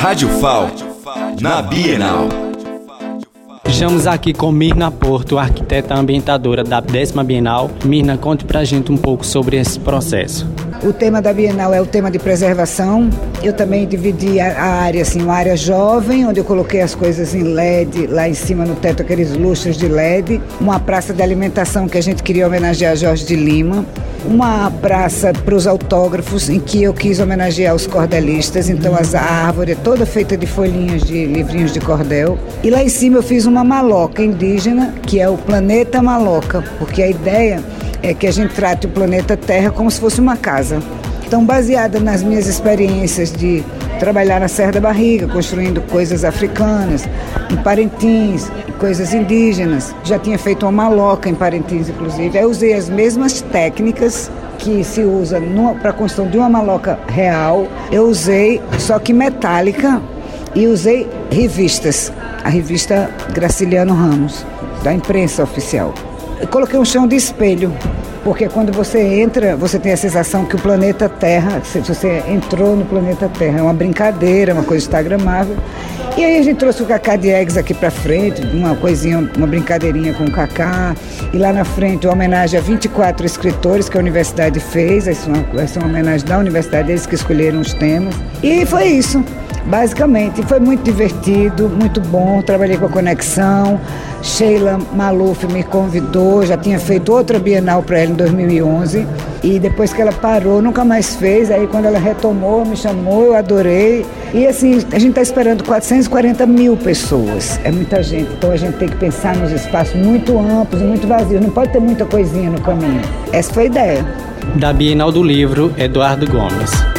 Rádio FAO, na Bienal. Estamos aqui com Mirna Porto, arquiteta ambientadora da décima Bienal. Mirna, conte pra gente um pouco sobre esse processo. O tema da Bienal é o tema de preservação. Eu também dividi a área, assim, uma área jovem, onde eu coloquei as coisas em LED, lá em cima no teto, aqueles lustres de LED. Uma praça de alimentação que a gente queria homenagear Jorge de Lima uma praça para os autógrafos, em que eu quis homenagear os cordelistas. Então, as, a árvore é toda feita de folhinhas de livrinhos de cordel. E lá em cima eu fiz uma maloca indígena, que é o planeta maloca, porque a ideia é que a gente trate o planeta Terra como se fosse uma casa. Então, baseada nas minhas experiências de trabalhar na Serra da Barriga, construindo coisas africanas, em Parintins, coisas indígenas. Já tinha feito uma maloca em Parintins, inclusive. Aí usei as mesmas técnicas que se usa para a construção de uma maloca real. Eu usei, só que metálica, e usei revistas. A revista Graciliano Ramos, da imprensa oficial. Eu coloquei um chão de espelho porque quando você entra, você tem a sensação que o planeta Terra, se você entrou no planeta Terra, é uma brincadeira, uma coisa instagramável. E aí a gente trouxe o Cacá de Eggs aqui para frente, uma coisinha, uma brincadeirinha com o Cacá. E lá na frente, uma homenagem a 24 escritores que a universidade fez. Essa é uma, essa é uma homenagem da universidade, eles que escolheram os temas. E foi isso. Basicamente, foi muito divertido, muito bom. Trabalhei com a Conexão. Sheila Maluf me convidou, já tinha feito outra Bienal para ela em 2011. E depois que ela parou, nunca mais fez. Aí quando ela retomou, me chamou, eu adorei. E assim, a gente está esperando 440 mil pessoas. É muita gente. Então a gente tem que pensar nos espaços muito amplos muito vazios. Não pode ter muita coisinha no caminho. Essa foi a ideia. Da Bienal do Livro, Eduardo Gomes.